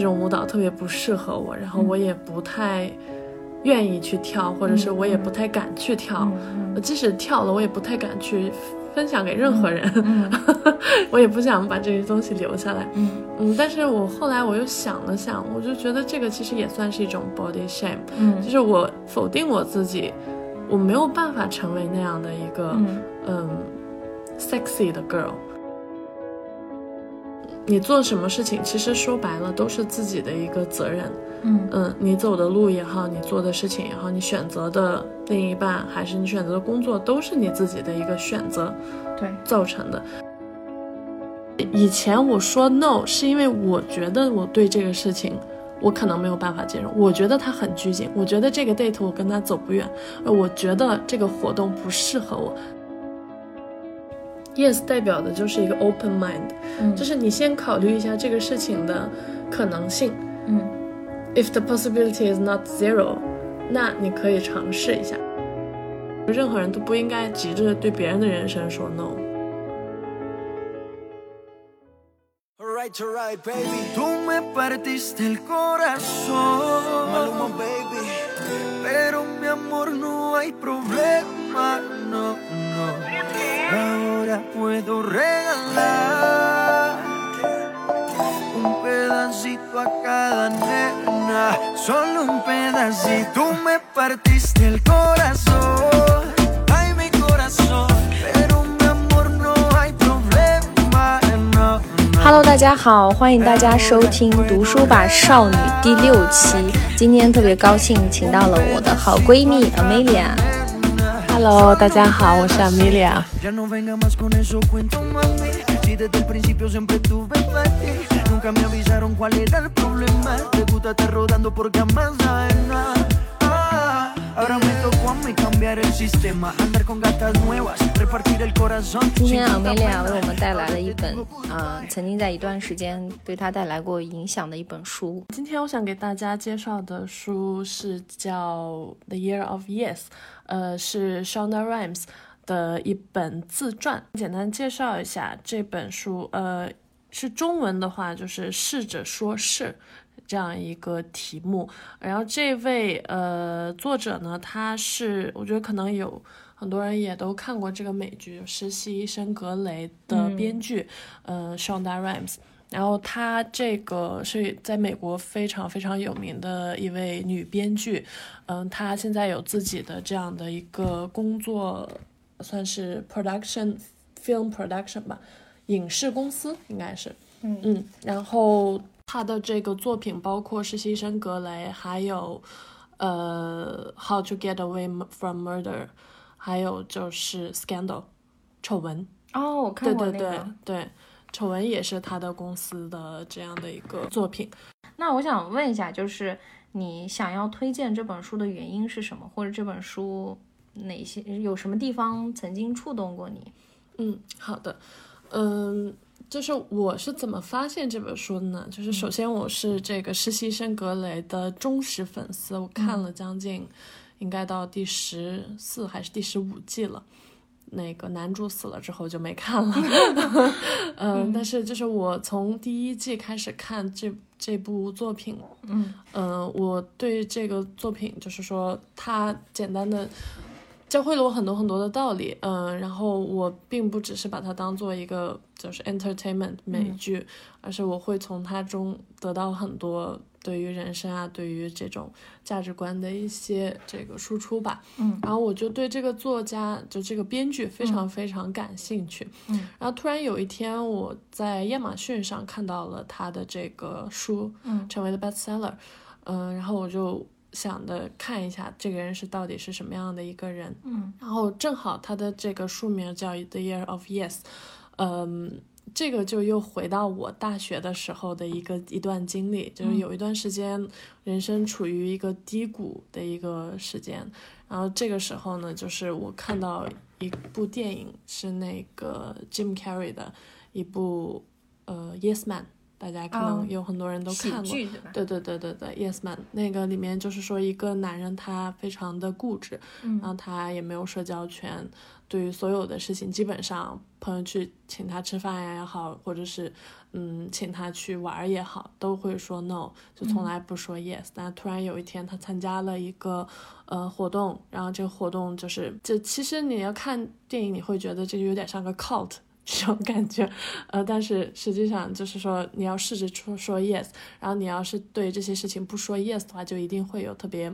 这种舞蹈特别不适合我，然后我也不太愿意去跳，或者是我也不太敢去跳。即使跳了，我也不太敢去分享给任何人。我也不想把这些东西留下来。嗯嗯，但是我后来我又想了想，我就觉得这个其实也算是一种 body shame，嗯就是我否定我自己，我没有办法成为那样的一个嗯嗯 sexy 的 girl。你做什么事情，其实说白了都是自己的一个责任。嗯嗯，你走的路也好，你做的事情也好，你选择的另一半还是你选择的工作，都是你自己的一个选择对，造成的。以前我说 no 是因为我觉得我对这个事情我可能没有办法接受，我觉得他很拘谨，我觉得这个 date 我跟他走不远，呃我觉得这个活动不适合我。Yes 代表的就是一个 open mind，嗯就是你先考虑一下这个事情的可能性。嗯 If the possibility is not zero，那你可以尝试一下。任何人都不应该急着对别人的人生说 no。Alright, alright, baby. Tú me partiste el corazón. Maluma, baby. Pero mi amor no hay problema, no, no. Ahora puedo regalar un pedacito a cada nena, solo un pedacito. Tú me partiste el corazón, ay mi corazón. Pero mi amor no hay problema, no, no. Hello，大家好，欢迎大家收听《读书吧少女》第六期。今天特别高兴，请到了我的好闺蜜 Amelia。hello 大家好我是 amelia 今天 amelia 为我们带来了一本嗯曾经在一段时间对她带来过影响的一本书。今天我想给大家介绍的书是叫 the year of yes 呃，是 Shonda Rhimes 的一本自传。简单介绍一下这本书，呃，是中文的话就是“试着说是”这样一个题目。然后这位呃作者呢，他是我觉得可能有很多人也都看过这个美剧《实习医生格雷》的编剧，呃，Shonda Rhimes。然后她这个是在美国非常非常有名的一位女编剧，嗯，她现在有自己的这样的一个工作，算是 production film production 吧，影视公司应该是，嗯嗯，然后她的这个作品包括《实习生格雷》，还有呃《How to Get Away from Murder》，还有就是《Scandal》丑闻。哦，我看对对对对，丑闻也是他的公司的这样的一个作品。那我想问一下，就是你想要推荐这本书的原因是什么？或者这本书哪些有什么地方曾经触动过你？嗯，好的，嗯，就是我是怎么发现这本书的呢？就是首先我是这个实习生格雷的忠实粉丝，我看了将近应该到第十四还是第十五季了。那个男主死了之后就没看了，嗯，但是就是我从第一季开始看这这部作品，嗯。嗯，我对这个作品就是说，它简单的教会了我很多很多的道理，嗯，然后我并不只是把它当做一个就是 entertainment 美剧，而是我会从它中得到很多对于人生啊，对于这种价值观的一些这个输出吧，嗯。然后我就对这个作家就这个编剧非常非常感兴趣，嗯。然后突然有一天我在亚马逊上看到了他的这个书，嗯成为了 bestseller，嗯、然后我就想的看一下这个人是到底是什么样的一个人。嗯。然后正好他的这个书名叫《The Year of Yes》，嗯，这个就又回到我大学的时候的一个一段经历，就是有一段时间人生处于一个低谷的一个时间，然后这个时候呢，就是我看到一部电影是那个 Jim Carrey 的一部呃《Yes Man》，大家可哦能有很多人都看过。剧对吧？对对对对对，Yes Man 那个里面就是说一个男人他非常的固执，嗯然后他也没有社交圈，对于所有的事情，基本上朋友去请他吃饭呀也好，或者是嗯请他去玩儿也好，都会说 no，就从来不说 yes。但突然有一天他参加了一个呃活动，然后这个活动就是，就其实你要看电影，你会觉得这个有点像个 cult。这种感觉，呃，但是实际上就是说，你要试着说说 yes，然后你要是对这些事情不说 yes 的话，就一定会有特别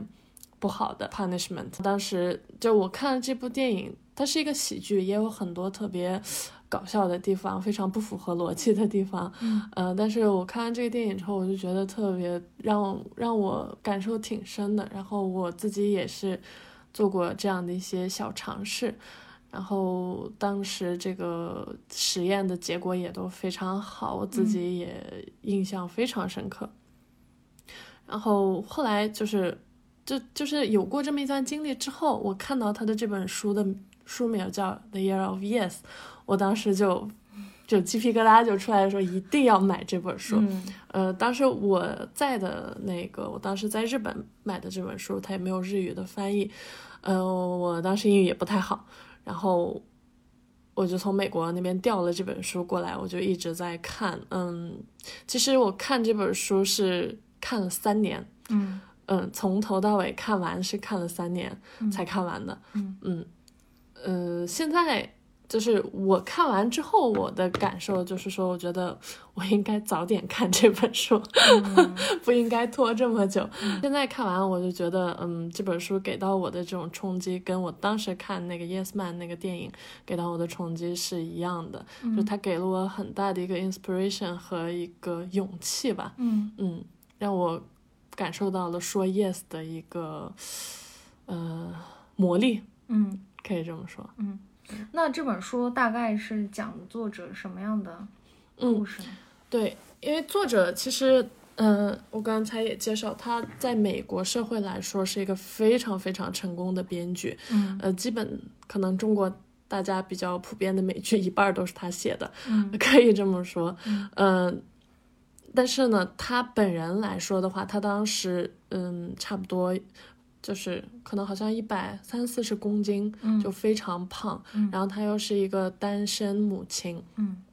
不好的 punishment。当时就我看了这部电影，它是一个喜剧，也有很多特别搞笑的地方，非常不符合逻辑的地方。嗯呃，但是我看完这个电影之后，我就觉得特别让让我感受挺深的。然后我自己也是做过这样的一些小尝试。然后当时这个实验的结果也都非常好，我自己也印象非常深刻。然后后来就是，就就是有过这么一段经历之后，我看到他的这本书的书名叫《The Year of Yes》，我当时就就鸡皮疙瘩就出来说一定要买这本书。嗯呃，当时我在的那个，我当时在日本买的这本书，它也没有日语的翻译，呃，我当时英语也不太好，然后我就从美国那边调了这本书过来，我就一直在看。嗯，其实我看这本书是看了三年，嗯嗯，从头到尾看完是看了三年才看完的。嗯嗯，呃，现在就是我看完之后，我的感受就是说，我觉得我应该早点看这本书，不应该拖这么久。现在看完，我就觉得，嗯，这本书给到我的这种冲击，跟我当时看那个《Yes Man》那个电影给到我的冲击是一样的，就它给了我很大的一个 inspiration 和一个勇气吧。嗯嗯，让我感受到了说 yes 的一个呃魔力，嗯可以这么说。嗯。那这本书大概是讲作者什么样的嗯故事呢？对，因为作者其实，嗯、我刚才也介绍，他在美国社会来说是一个非常非常成功的编剧，嗯呃，基本可能中国大家比较普遍的美剧一半儿都是他写的，嗯 可以这么说，嗯嗯、但是呢，他本人来说的话，他当时嗯，差不多就是可能好像一百三四十公斤，嗯就非常胖，嗯然后她又是一个单身母亲，嗯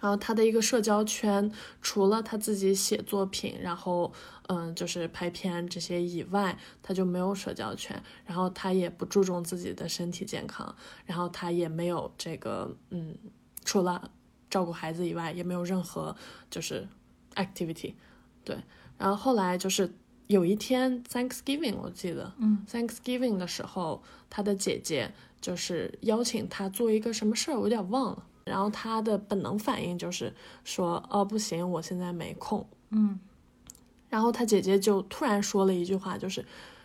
然后她的一个社交圈，除了她自己写作品，然后嗯，就是拍片这些以外，她就没有社交圈。然后她也不注重自己的身体健康，然后她也没有这个嗯，除了照顾孩子以外，也没有任何就是 activity。对，然后后来就是有一天 Thanksgiving，我记得，嗯 Thanksgiving 的时候，他的姐姐就是邀请他做一个什么事儿，我有点忘了。然后他的本能反应就是说：“哦，不行，我现在没空。嗯”然后他姐姐就突然说了一句话，就是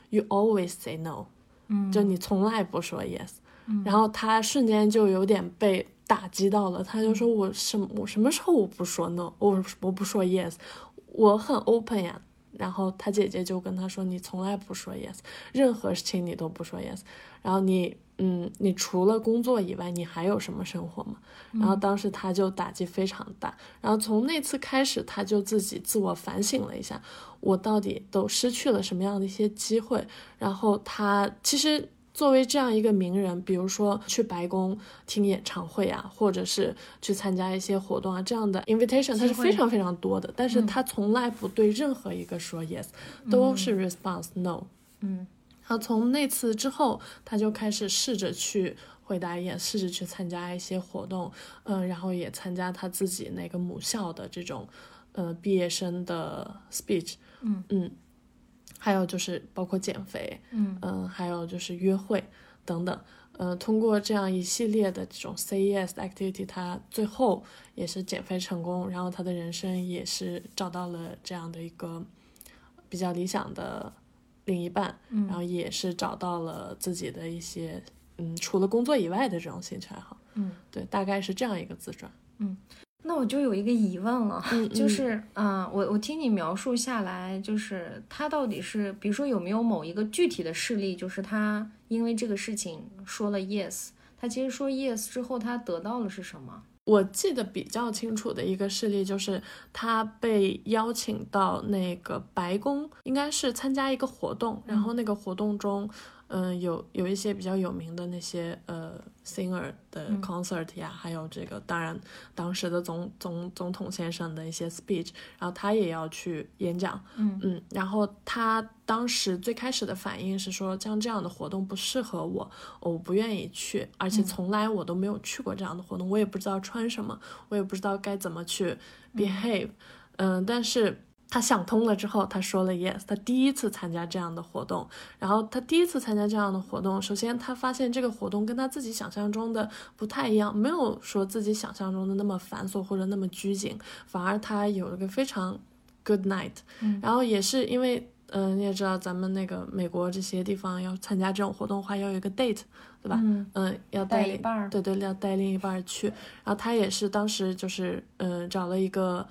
“You always say no”，嗯，就你从来不说 yes。嗯然后他瞬间就有点被打击到了，他就说：“我什么我什么时候我不说 no，我我不说 yes，我很 open 呀。”然后他姐姐就跟他说：“你从来不说 yes，任何事情你都不说 yes。然后你，嗯，你除了工作以外，你还有什么生活吗？”然后当时他就打击非常大。然后从那次开始，他就自己自我反省了一下，我到底都失去了什么样的一些机会。然后他其实。作为这样一个名人，比如说去白宫听演唱会啊，或者是去参加一些活动啊，这样的 invitation 它是非常非常多的，但是他从来不对任何一个说 yes，、都是 response no。嗯。然后从那次之后，他就开始试着去回答 yes，试着去参加一些活动，嗯、然后也参加他自己那个母校的这种，呃，毕业生的 speech，嗯。嗯，还有就是包括减肥，嗯嗯，还有就是约会等等，呃，通过这样一系列的这种的 activity，他最后也是减肥成功，然后他的人生也是找到了这样的一个比较理想的另一半，嗯然后也是找到了自己的一些嗯除了工作以外的这种兴趣爱好。嗯，对，大概是这样一个自传。那我就有一个疑问了，嗯就是啊、我我听你描述下来，就是他到底是，比如说有没有某一个具体的事例，就是他因为这个事情说了 yes，他其实说 yes 之后，他得到了是什么？我记得比较清楚的一个事例就是他被邀请到那个白宫，应该是参加一个活动，然后那个活动中，嗯、有有一些比较有名的那些呃 singer 的 concert 呀，还有这个当然当时的总总总统先生的一些 speech，然后他也要去演讲，嗯。嗯，然后他当时最开始的反应是说，像这样的活动不适合我，我不愿意去，而且从来我都没有去过这样的活动，我也不知道穿什么，我也不知道该怎么去 behave，嗯、但是。他想通了之后，他说了 yes。他第一次参加这样的活动，然后他第一次参加这样的活动，首先他发现这个活动跟他自己想象中的不太一样，没有说自己想象中的那么繁琐或者那么拘谨，反而他有了个非常 good night。嗯然后也是因为，嗯、你也知道咱们那个美国这些地方要参加这种活动的话，要有一个 date，对吧？嗯嗯，要带一半儿对对，要带另一半儿去。然后他也是当时就是，嗯、找了一个，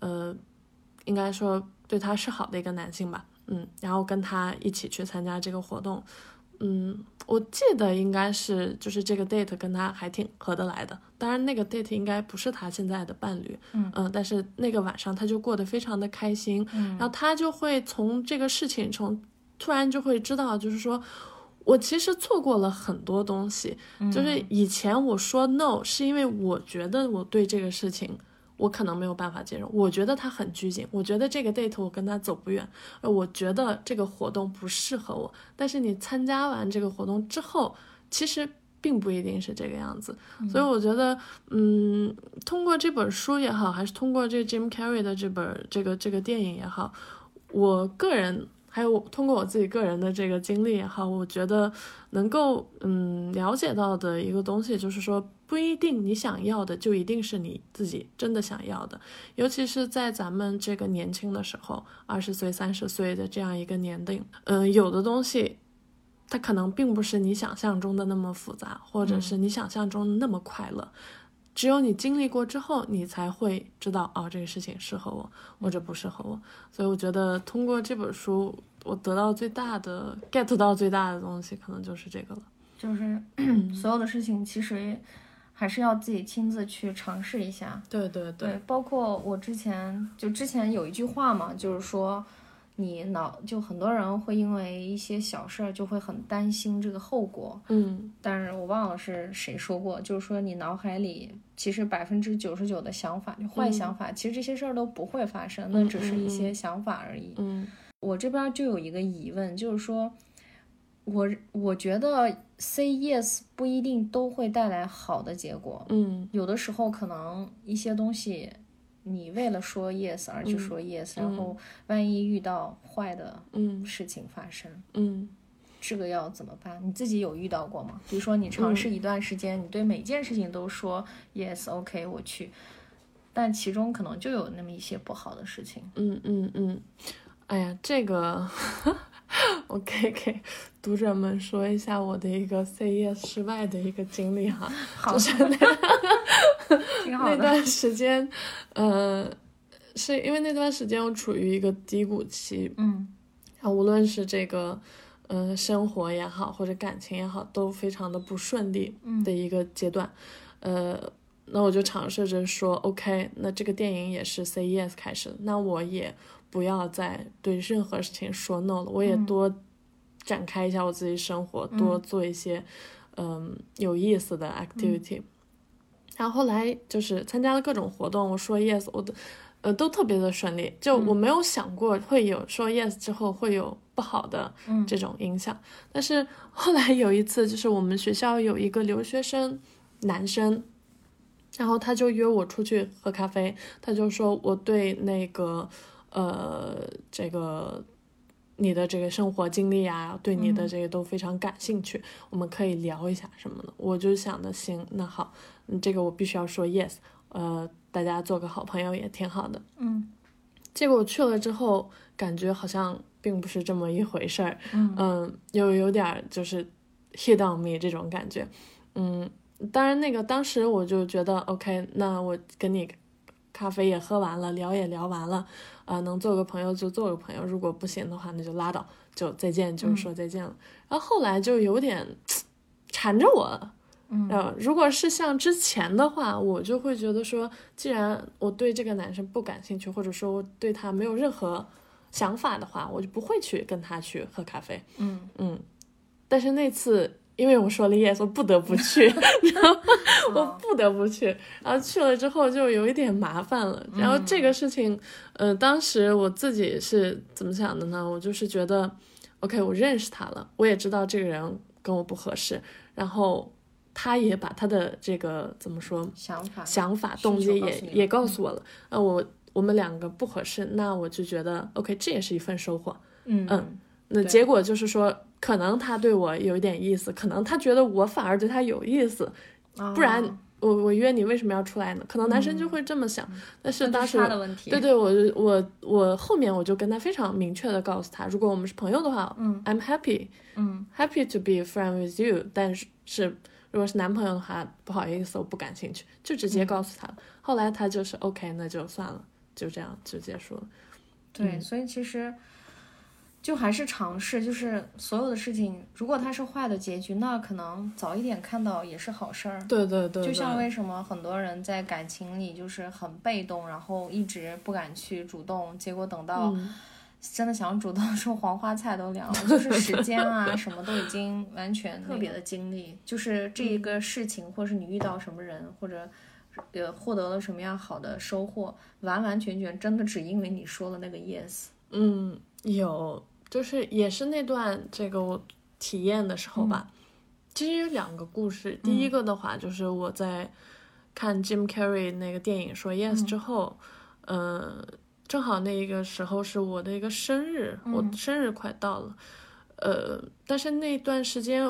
呃，应该说对他是好的一个男性吧，嗯，然后跟他一起去参加这个活动。嗯，我记得应该是就是这个 date 跟他还挺合得来的，当然那个 date 应该不是他现在的伴侣，嗯但是那个晚上他就过得非常的开心，嗯然后他就会从这个事情从突然就会知道，就是说我其实错过了很多东西，就是以前我说 no 是因为我觉得我对这个事情。我可能没有办法接受，我觉得他很拘谨，我觉得这个 date 我跟他走不远，呃，我觉得这个活动不适合我。但是你参加完这个活动之后，其实并不一定是这个样子。所以我觉得，嗯，通过这本书也好，还是通过这 Jim Carrey 的这本这个这个电影也好，我个人还有通过我自己个人的这个经历也好，我觉得能够嗯了解到的一个东西就是说，不一定你想要的就一定是你自己真的想要的，尤其是在咱们这个年轻的时候，二十岁、三十岁的这样一个年龄，嗯，有的东西。它可能并不是你想象中的那么复杂，或者是你想象中的那么快乐。只有你经历过之后，你才会知道哦，这个事情适合我或者不适合我。所以我觉得通过这本书，我得到最大的 get 到最大的东西，可能就是这个了。就是 所有的事情其实还是要自己亲自去尝试一下。对对对，包括我之前就之前有一句话嘛，就是说你脑就很多人会因为一些小事儿就会很担心这个后果，嗯但是我忘了是谁说过，就是说你脑海里其实百分之九十九的想法，就坏想法，其实这些事儿都不会发生，那只是一些想法而已。嗯我这边就有一个疑问，就是说，我我觉得 say yes 不一定都会带来好的结果，嗯。有的时候可能一些东西，你为了说 yes 而去说 yes，、然后万一遇到坏的嗯。事情发生，嗯。这个要怎么办？你自己有遇到过吗？比如说你尝试一段时间，你对每件事情都说 yes，OK，、我去，但其中可能就有那么一些不好的事情。嗯嗯嗯，哎呀，这个 我可以给读者们说一下我的一个 yes 失败的一个经历哈。好就是那 挺好的。那段时间，呃，是因为那段时间我处于一个低谷期，嗯然后无论是这个，呃，生活也好，或者感情也好，都非常的不顺利嗯的一个阶段。呃，那我就尝试着说，OK，那这个电影也是 yes 开始，那我也不要再对任何事情说 no 了，我也嗯。多展开一下我自己生活，多做一些嗯有意思的 activity。然后后来就是参加了各种活动，我说 yes，我的呃都特别的顺利，就我没有想过会有说 yes 之后会有不好的嗯。这种影响。但是后来有一次，就是我们学校有一个留学生男生，然后他就约我出去喝咖啡，他就说我对那个呃这个。你的这个生活经历啊，对你的这个都非常感兴趣，我们可以聊一下什么的。我就想的，行，那好，嗯，这个我必须要说 yes，呃，大家做个好朋友也挺好的。嗯结果我去了之后，感觉好像并不是这么一回事儿，嗯嗯，又有点儿就是 hit on me 这种感觉，嗯，当然那个当时我就觉得 OK，那我跟你咖啡也喝完了，聊也聊完了，啊、能做个朋友就做个朋友，如果不行的话那就拉倒，就再见，就是说再见了。然后后来就有点缠着我，嗯呃，如果是像之前的话，我就会觉得说，既然我对这个男生不感兴趣，或者说我对他没有任何想法的话，我就不会去跟他去喝咖啡。嗯嗯，但是那次因为我说了 yes，我不得不去，然后我不得不去，然后去了之后就有一点麻烦了。然后这个事情，呃，当时我自己是怎么想的呢？我就是觉得，OK，我认识他了，我也知道这个人跟我不合适，然后他也把他的这个怎么说想法想法、动机也也告诉我了。呃，我我们两个不合适，那我就觉得 OK，这也是一份收获。嗯嗯那结果就是说，可能他对我有一点意思，可能他觉得我反而对他有意思，不然哦我我约你为什么要出来呢？可能男生就会这么想，但是当时他的问题对对，我就我我后面我就跟他非常明确的告诉他，如果我们是朋友的话，嗯，I'm happy，嗯 happy to be friend with you，但是是如果是男朋友的话，不好意思，我不感兴趣，就直接嗯告诉他了。后来他就是 OK，那就算了，就这样就结束了。对，所以其实就还是尝试，就是所有的事情，如果它是坏的结局，那可能早一点看到也是好事儿。对对对，就像为什么很多人在感情里就是很被动，然后一直不敢去主动，结果等到嗯真的想主动的时候，黄花菜都凉了，就是时间啊什么都已经完全特别的经历，就是这一个事情，或者是你遇到什么人，或者呃获得了什么样好的收获，完完全全真的只因为你说了那个 yes。嗯，有，就是也是那段这个我体验的时候吧。其实有两个故事，第一个的话就是我在看 Jim Carrey 那个电影说 yes 之后，嗯、正好那个时候是我的一个生日，我生日快到了，呃，但是那段时间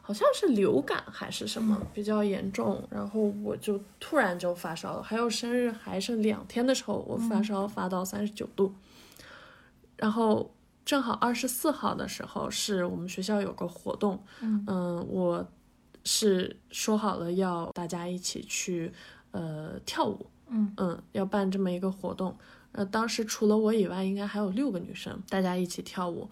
好像是流感还是什么比较严重，然后我就突然就发烧了，还有生日还剩两天的时候，我发烧发到三十九度，然后正好二十四号的时候是我们学校有个活动，嗯。我是说好了要大家一起去呃跳舞，嗯。嗯，要办这么一个活动。呃，当时除了我以外，应该还有六个女生，大家一起跳舞。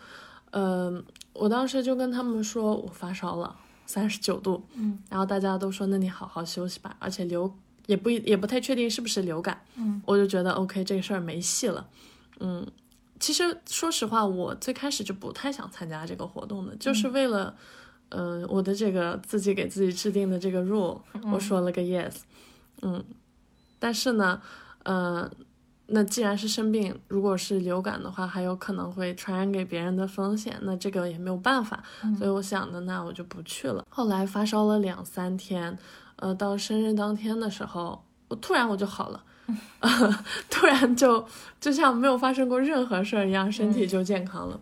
嗯、我当时就跟他们说我发烧了，三十九度，嗯，然后大家都说那你好好休息吧，而且流也不也不太确定是不是流感，嗯，我就觉得 OK 这个事儿没戏了，嗯，其实说实话，我最开始就不太想参加这个活动的，就是为了，嗯、我的这个自己给自己制定的这个 rule，、我说了个 yes，嗯，但是呢，呃，那既然是生病，如果是流感的话，还有可能会传染给别人的风险，那这个也没有办法，所以我想的那我就不去了。后来发烧了两三天，呃，到生日当天的时候，我突然我就好了。突然就就像没有发生过任何事儿一样，身体就健康了。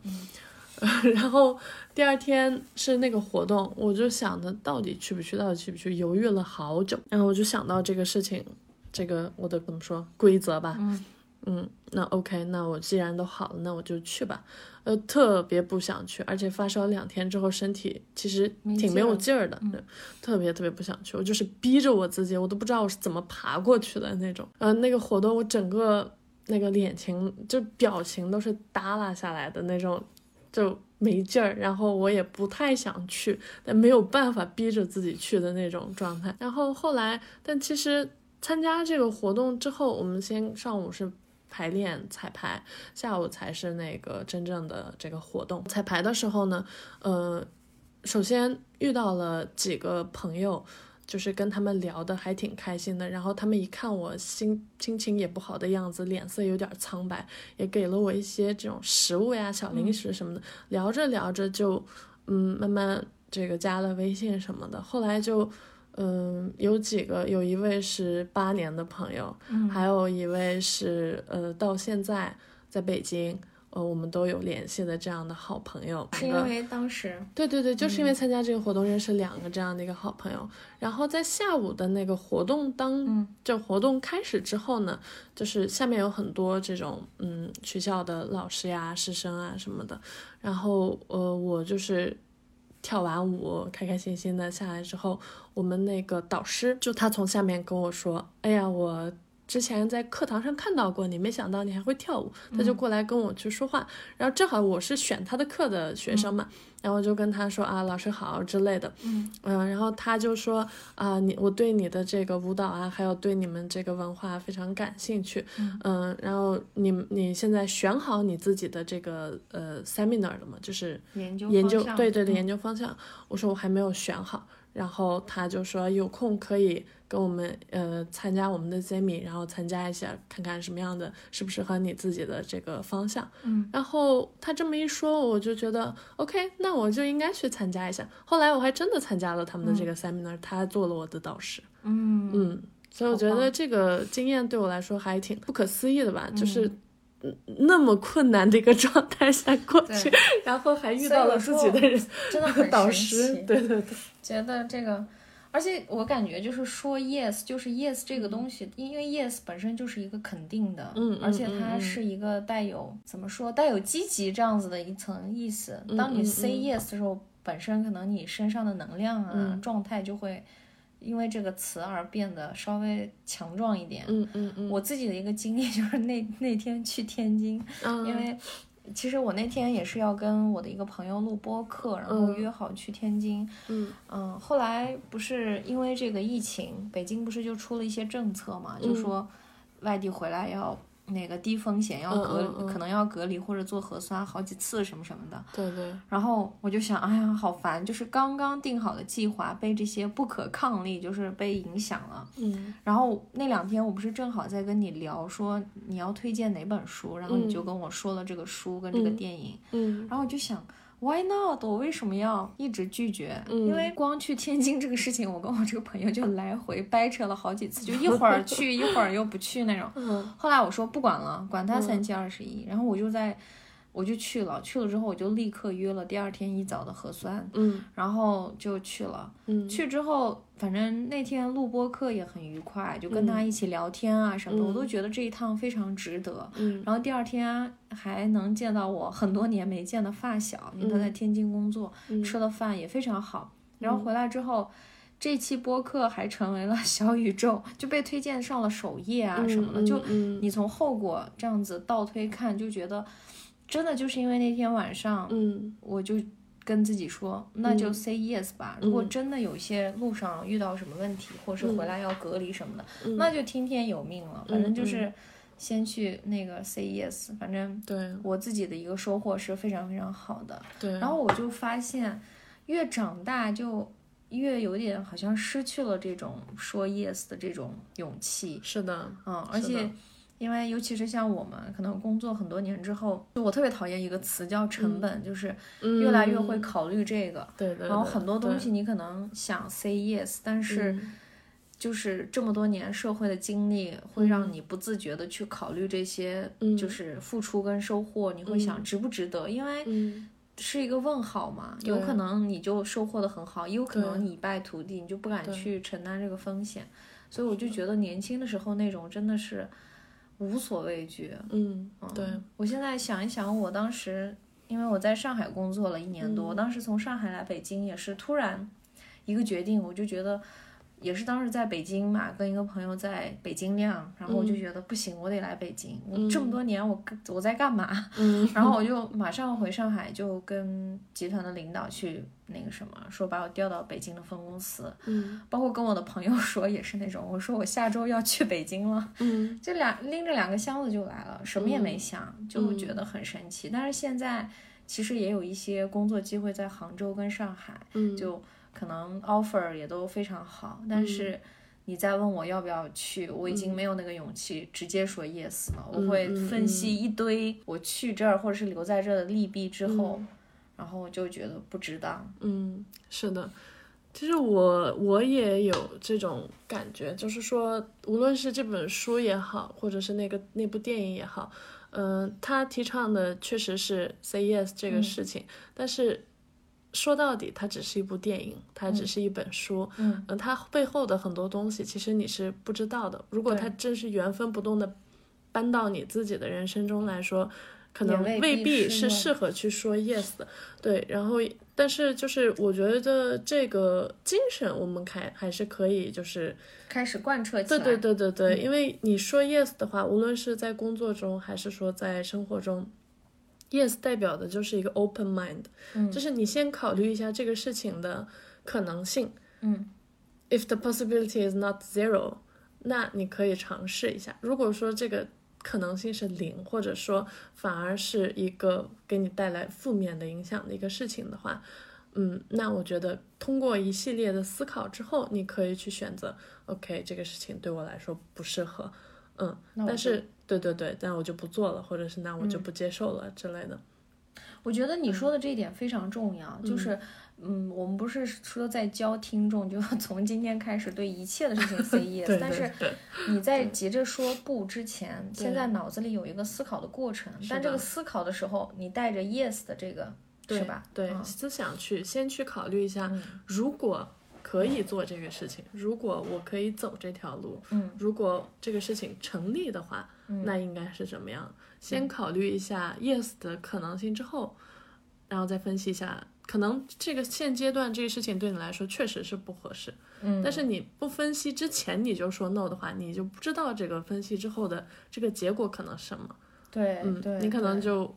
然后第二天是那个活动，我就想着到底去不去，到底去不去，犹豫了好久。然后我就想到这个事情，这个我的怎么说规则吧，嗯嗯，那 OK，那我既然都好了，那我就去吧。呃，特别不想去，而且发烧两天之后，身体其实挺没有劲儿的，对特别特别不想去。我就是逼着我自己，我都不知道我是怎么爬过去的那种。呃，那个活动我整个那个脸情就表情都是耷拉下来的那种，就没劲儿。然后我也不太想去，但没有办法逼着自己去的那种状态。然后后来，但其实参加这个活动之后，我们先上午是。排练彩排，下午才是那个真正的这个活动。彩排的时候呢，呃，首先遇到了几个朋友，就是跟他们聊的还挺开心的。然后他们一看我心心情也不好的样子，脸色有点苍白，也给了我一些这种食物呀、小零食什么的。聊着聊着就，嗯，慢慢这个加了微信什么的。后来就。嗯，有几个，有一位是八年的朋友，还有一位是呃，到现在在北京，呃，我们都有联系的这样的好朋友。是因为当时对对对，就是因为参加这个活动认识两个这样的一个好朋友。然后在下午的那个活动当，就活动开始之后呢，就是下面有很多这种嗯学校的老师呀、师生啊什么的。然后呃，我就是跳完舞，开开心心的下来之后，我们那个导师就他从下面跟我说：“哎呀，我。”之前在课堂上看到过你，没想到你还会跳舞，他就过来跟我去说话，然后正好我是选他的课的学生嘛，然后就跟他说啊，老师好之类的，嗯。嗯，然后他就说啊，你我对你的这个舞蹈啊，还有对你们这个文化非常感兴趣，嗯，然后你你现在选好你自己的这个呃 seminar 了吗？就是研究研究对对的研究方向，我说我还没有选好。然后他就说有空可以跟我们呃参加我们的 Zemi，然后参加一下看看什么样的适不适合你自己的这个方向。嗯，然后他这么一说，我就觉得 OK，那我就应该去参加一下。后来我还真的参加了他们的这个 Seminar，他做了我的导师。嗯嗯，所以我觉得这个经验对我来说还挺不可思议的吧，就是那么困难的一个状态下过去，然后还遇到了自己的人，真的很导师。对对对。觉得这个，而且我感觉就是说 yes 就是 yes 这个东西，因为 yes 本身就是一个肯定的，嗯，而且它是一个带有怎么说带有积极这样子的一层意思。当你 say yes 的时候，本身可能你身上的能量啊状态就会因为这个词而变得稍微强壮一点。嗯嗯嗯。我自己的一个经历就是那那天去天津，因为。其实我那天也是要跟我的一个朋友录播客，然后约好去天津。嗯嗯，后来不是因为这个疫情，北京不是就出了一些政策嘛，就说外地回来要。那个低风险要隔，可能要隔离或者做核酸好几次什么什么的。对对。然后我就想，哎呀，好烦，就是刚刚定好的计划被这些不可抗力就是被影响了。嗯。然后那两天我不是正好在跟你聊说你要推荐哪本书，然后你就跟我说了这个书跟这个电影。嗯。然后我就想。Why not？我为什么要一直拒绝？因为光去天津这个事情，我跟我这个朋友就来回掰扯了好几次，就一会儿去，一会儿又不去那种。后来我说不管了，管他三七二十一。然后我就在。我就去了，去了之后我就立刻约了第二天一早的核酸，嗯，然后就去了，嗯，去之后反正那天录播课也很愉快，就跟他一起聊天啊什么的，我都觉得这一趟非常值得，嗯，然后第二天还能见到我很多年没见的发小，因为他在天津工作，吃的饭也非常好，然后回来之后，这期播客还成为了 小宇宙，就被推荐上了首页啊什么的，就你从后果这样子倒推看，就觉得。真的就是因为那天晚上，嗯，我就跟自己说，那就 say yes 吧。如果真的有些路上遇到什么问题，或是回来要隔离什么的，那就听天由命了。反正就是先去那个 say yes。反正对我自己的一个收获是非常非常好的。对，然后我就发现，越长大就越有点好像失去了这种说 yes 的这种勇气。是的，嗯，而且。因为尤其是像我们，可能工作很多年之后，就我特别讨厌一个词叫成本，就是越来越会考虑这个。对对。然后很多东西你可能想 say yes，但是就是这么多年社会的经历会让你不自觉的去考虑这些，就是付出跟收获，你会想值不值得？因为是一个问号嘛，有可能你就收获的很好，也有可能你一败涂地，你就不敢去承担这个风险。所以我就觉得年轻的时候那种真的是。无所畏惧，嗯，对我现在想一想，我当时因为我在上海工作了一年多，我当时从上海来北京也是突然一个决定，我就觉得。也是当时在北京嘛，跟一个朋友在北京酿，然后我就觉得不行，我得来北京。我这么多年我我在干嘛？然后我 就马上回上海，就跟集团的领导去那个什么，说把我调到北京的分公司。嗯，包括跟我的朋友说也是那种，我说我下周要去北京了。嗯，就两拎着两个箱子就来了，什么也没想，就觉得很神奇。但是现在其实也有一些工作机会在杭州跟上海，嗯就。可能 offer 也都非常好，但是你再问我要不要去，我已经没有那个勇气直接说 yes 了。我会分析一堆我去这儿或者是留在这儿的利弊之后，然后我就觉得不值当。嗯，是的，其实我我也有这种感觉，就是说，无论是这本书也好，或者是那个那部电影也好。嗯、他提倡的确实是 say yes 这个事情，但是说到底，它只是一部电影，它只是一本书，嗯呃，它背后的很多东西其实你是不知道的。如果它真是原封不动的搬到你自己的人生中来说，可能未必是适合去说 yes 的。对，然后但是就是我觉得这个精神我们开还是可以就是。开始贯彻起来。对对对对对，因为你说 yes 的话，无论是在工作中还是说在生活中，yes 代表的就是一个 open mind，、嗯就是你先考虑一下这个事情的可能性。嗯 If the possibility is not zero，那你可以尝试一下。如果说这个可能性是零，或者说反而是一个给你带来负面的影响的一个事情的话，嗯，那我觉得通过一系列的思考之后，你可以去选择，OK，这个事情对我来说不适合，嗯，但是对对对，那我就不做了，或者是那我就嗯。不接受了之类的。我觉得你说的这一点非常重要，就是，嗯，我们不是说在教听众，就 从今天开始对一切的事情 say yes，但是你在急着说不之前，对先在脑子里有一个思考的过程，但这个思考的时候，你带着 yes 的这个，对是吧？对，嗯思想去先去考虑一下，嗯如果可以做这个事情，如果我可以走这条路，嗯如果这个事情成立的话，嗯那应该是怎么样？先考虑一下 yes 的可能性之后，然后再分析一下，可能这个现阶段这个事情对你来说确实是不合适，嗯，但是你不分析之前你就说 no 的话，你就不知道这个分析之后的这个结果可能是什么。对，嗯，对，你可能就，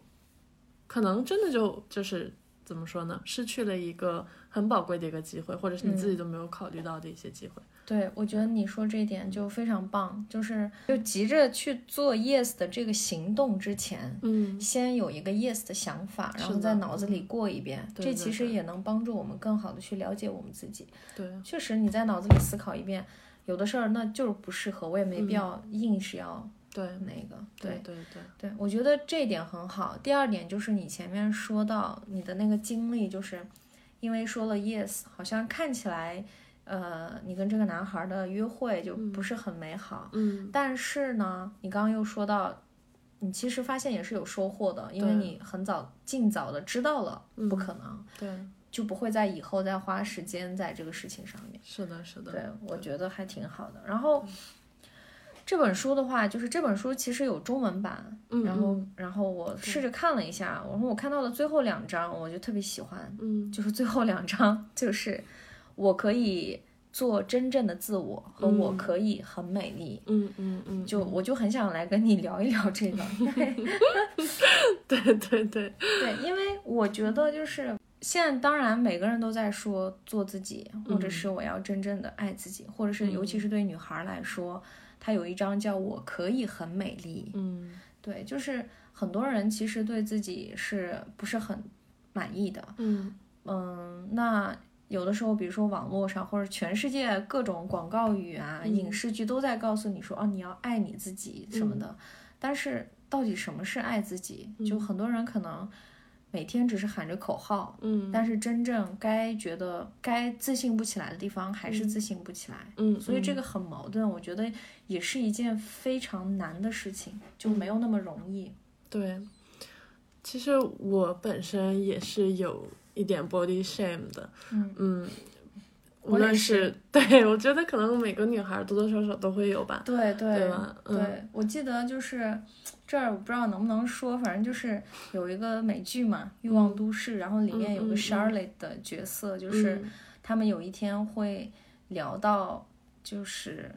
可能真的就就是怎么说呢，失去了一个很宝贵的一个机会，或者是你自己嗯都没有考虑到的一些机会。对，我觉得你说这一点就非常棒，就是就急着去做 yes 的这个行动之前，嗯，先有一个 yes 的想法，然后在脑子里过一遍，这其实也能帮助我们更好的去了解我们自己。对，确实，你在脑子里思考一遍，有的事儿那就是不适合，我也没必嗯要硬是要对，那个。对，对，对，对，我觉得这一点很好。第二点就是你前面说到你的那个经历，就是因为说了 yes，好像看起来，呃，你跟这个男孩的约会就不是很美好。嗯，但是呢，你刚刚又说到，你其实发现也是有收获的，因为你很早、尽早的知道了不可能，对，就不会在以后再花时间在这个事情上面。是的，是的，对，我觉得还挺好的。然后这本书的话，就是这本书其实有中文版，嗯然后嗯。然后我试着看了一下，然后我看到了最后两章，我就特别喜欢，嗯。就是最后两章就是我可以做真正的自我和我嗯可以很美丽。嗯嗯嗯，就我就很想来跟你聊一聊这个，对对对，对，因为我觉得就是现在，当然每个人都在说做自己，或者嗯是我要真正的爱自己，或者是尤其是对女孩来说，她有一张叫我可以很美丽。嗯对，就是很多人其实对自己是不是很满意的。嗯嗯，那有的时候，比如说网络上或者全世界各种广告语啊、嗯影视剧都在告诉你说，哦，你要爱你自己什么的。但是到底什么是爱自己？就嗯很多人可能每天只是喊着口号，嗯，但是真正该觉得该自信不起来的地方，还是自信不起来。嗯，嗯所以这个很矛盾，我觉得也是一件非常难的事情，就没有那么容易。对，其实我本身也是有一点 body shame 的，嗯。嗯，无论是对我觉得可能每个女孩多多少少都会有吧，对对对吧嗯对，我记得就是这儿，我不知道能不能说，反正就是有一个美剧嘛，《欲望都市》，然后里面有个 Charlotte 的角色，就是嗯。他们有一天会聊到，就是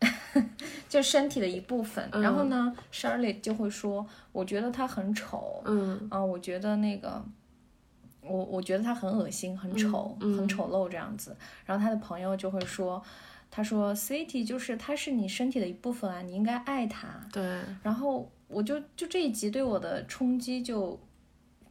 就身体的一部分，然后呢，Charlotte 就会说，我觉得他很丑，嗯。啊，我觉得那个，我我觉得他很恶心，很丑，嗯。很丑陋这样子。然后他的朋友就会说，他说，City 就是他是你身体的一部分啊，你应该爱他。对，然后我就就这一集对我的冲击就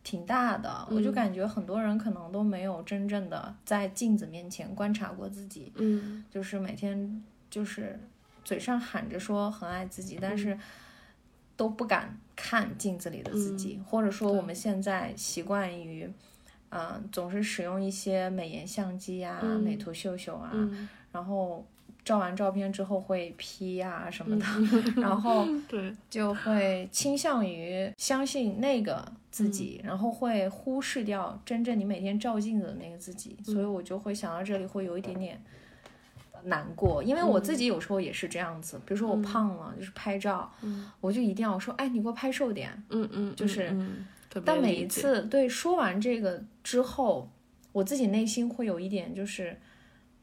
挺大的，我就嗯。感觉很多人可能都没有真正的在镜子面前观察过自己，嗯。就是每天就是嘴上喊着说很爱自己，但嗯。是都不敢看镜子里的自己，或者说我们现在习惯于，嗯、总是使用一些美颜相机啊、嗯美图秀秀啊，嗯。然后照完照片之后会 P 呀、什么的，然后 对，就会倾向于相信那个自己，然后会忽视掉真正你每天照镜子的那个自己，所以我就会想到这里会有一点点难过，因为我自己有时候也是这样子，比如说我胖了，就是拍照，我就一定要说，哎，你给我拍瘦点，嗯嗯，就是但每一次对说完这个之后，我自己内心会有一点就是。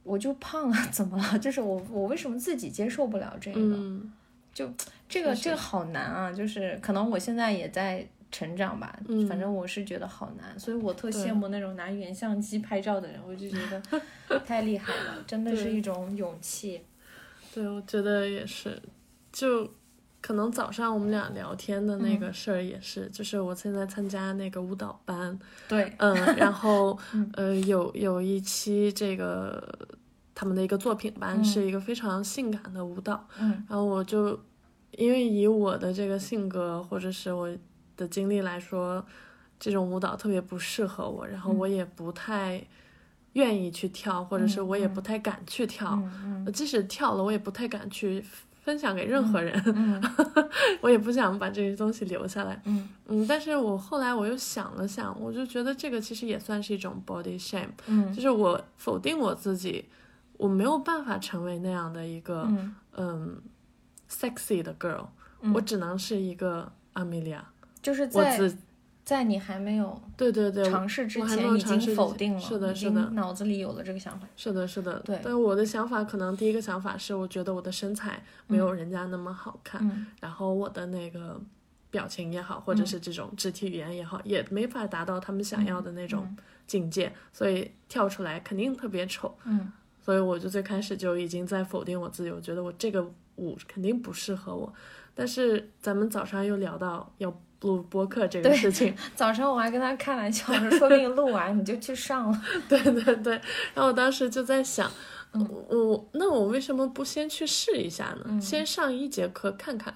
我就胖了，怎么了？就是我，我为什么自己接受不了这个？嗯这个这个好难啊，就是可能我现在也在成长吧，嗯反正我是觉得好难，所以我特羡慕那种拿原相机拍照的人，我就觉得太厉害了，真的是一种勇气。对，我觉得也是，就可能早上我们俩聊天的那嗯。个事儿也是，就是我现在参加那个舞蹈班，对，嗯，然后 呃有有一期这个他们的一个作品班是一个非常性感的舞蹈，嗯。然后我就因为以我的这个性格或者是我的经历来说，这种舞蹈特别不适合我，然后我也不太愿意去跳，或者是我也不太敢去跳，嗯。即使跳了，我也不太敢去分享给任何人，嗯 我也不想把这些东西留下来。嗯嗯，但是我后来我又想了想，我就觉得这个其实也算是一种 body shame，嗯就是我否定我自己，我没有办法成为那样的一个嗯嗯 sexy 的 girl，、嗯我只能是一个 Amelia，。就是我在自在你还没有对对对，尝试之我还没前，已经否定了，是的是的脑子里有了这个想法。是的，是的，对但我的想法可能第一个想法是，我觉得我的身材没有人家那么好看，嗯然后我的那个表情也好，或者是这种肢体语言也好，也没法达到他们想要的那种境界，所以跳出来肯定特别丑。嗯所以我就最开始就已经在否定我自己，我觉得我这个舞肯定不适合我。但是咱们早上又聊到要录播客这个事情，早晨我还跟他开玩笑说，说不定录完你就去上了。对对对，然后我当时就在想，嗯我那我为什么不先去试一下呢？先上一节课看看，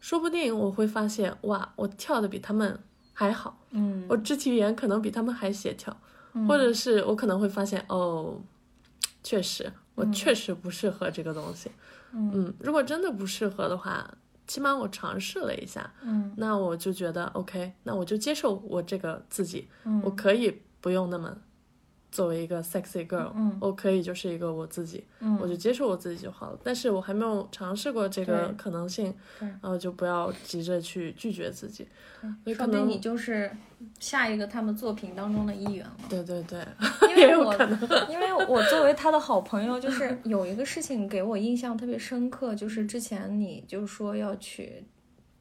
说不定我会发现，哇，我跳的比他们还好，嗯我肢体语言可能比他们还协调，或者是我可能会发现，哦，确实，我确实不适合这个东西。嗯，如果真的不适合的话，起码我尝试了一下，嗯。那我就觉得 OK，那我就接受我这个自己，嗯。我可以不用那么作为一个 sexy girl，、嗯我可以就是一个我自己，嗯。我就接受我自己就好了。但是我还没有尝试过这个可能性，对。然后就不要急着去拒绝自己，所以说可能你就是下一个他们作品当中的一员了。对对对，因也为我因为我作为他的好朋友，就是有一个事情给我印象特别深刻，就是之前你就说要去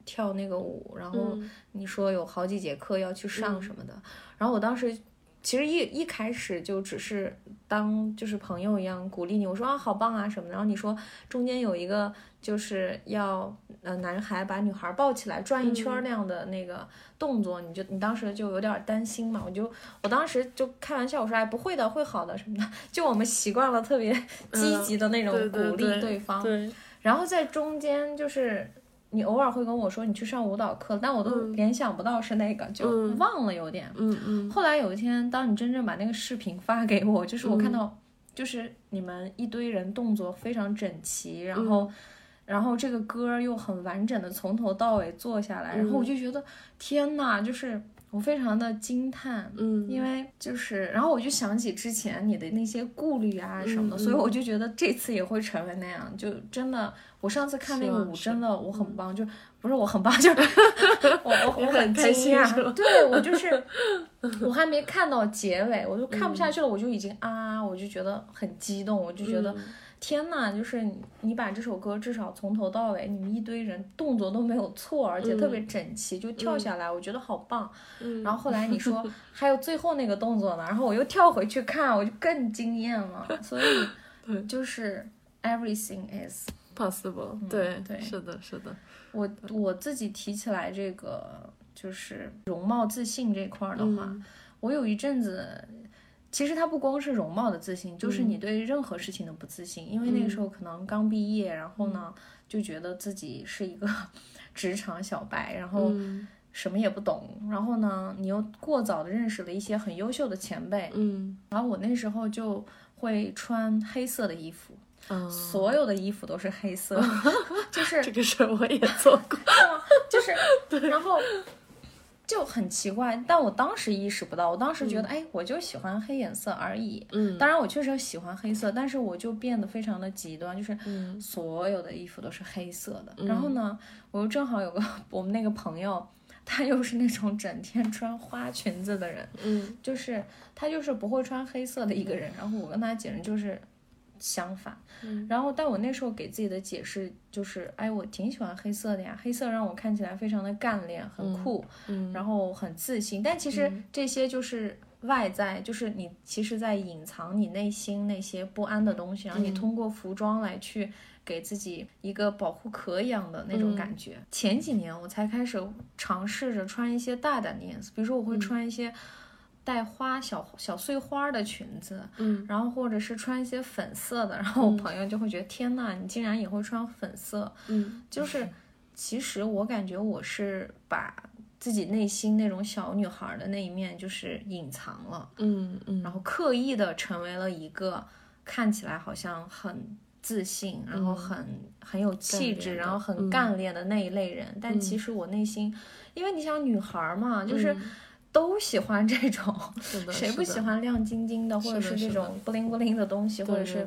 跳那个舞，然后嗯。你说有好几节课要去上什么的，然后我当时。其实一一开始就只是当就是朋友一样鼓励你，我说啊好棒啊什么的，然后你说中间有一个就是要呃男孩把女孩抱起来转一圈儿那样的那个动作，你就你当时就有点担心嘛，我就我当时就开玩笑我说哎不会的会好的什么的，就我们习惯了特别积极的那种鼓励对对对方，对，然后在中间就是你偶尔会跟我说你去上舞蹈课，但我都联想不到是那个，就嗯。忘了有点。嗯嗯。后来有一天，当你真正把那个视频发给我，就是我看到，就是你们一堆人动作非常整齐，然后，然后这个歌又很完整的从头到尾做下来，然后我就觉得天呐，就是我非常的惊叹，嗯，因为就是，然后我就想起之前你的那些顾虑啊什么的，嗯。所以我就觉得这次也会成为那样。就真的，我上次看那个舞，真的我很棒，就不是我很棒，就是 我我我很惊开心讶，对我就是 我还没看到结尾，我就看不下去了，我就已经啊，我就觉得很激动，我就觉得。嗯天呐，就是你，把这首歌至少从头到尾，你们一堆人动作都没有错，而且特别整齐，就跳下来，我觉得好棒。嗯然后后来你说 还有最后那个动作呢，然后我又跳回去看，我就更惊艳了。所以就是 everything is。possible，对对。是的，是的，我我自己提起来这个就是容貌自信这块儿的话，嗯。我有一阵子。其实它不光是容貌的自信，就是嗯。你对任何事情的不自信，因为那个时候可能刚毕业，然后呢嗯。就觉得自己是一个 职场小白，然后嗯。什么也不懂，然后呢你又过早的认识了一些很优秀的前辈，嗯。然后我那时候就会穿黑色的衣服，嗯，所有的衣服都是黑色，就是这个事儿我也做过。就是，然后就很奇怪，但我当时意识不到，我当时觉得，哎，我就喜欢黑颜色而已。嗯当然我确实喜欢黑色，但是我就变得非常的极端，就是嗯所有的衣服都是黑色的。然后呢，我又正好有个我们那个朋友，他又是那种整天穿花裙子的人，嗯就是他就是不会穿黑色的一个人，然后我跟他简直就是相反。嗯然后但我那时候给自己的解释就是，哎，我挺喜欢黑色的呀，黑色让我看起来非常的干练，很酷，嗯然后很自信。但其实这些就是。外在就是你，其实，在隐藏你内心那些不安的东西，然后你通过服装来去给自己一个保护壳一样的那种感觉。前几年我才开始尝试着穿一些大胆的颜色，比如说我会穿一些带花小小碎花的裙子，嗯然后或者是穿一些粉色的，然后我朋友就会觉得、天呐，你竟然也会穿粉色，嗯。就是其实我感觉我是把自己内心那种小女孩的那一面就是隐藏了，嗯嗯，然。后刻意的成为了一个看起来好像很自信，然后很很有气质，然后很嗯。干练的那一类人。但其实我内心，因为你想女孩嘛，就是嗯都喜欢这种，谁不喜欢亮晶晶的，或者是的是的这种布灵布灵的东西，或者是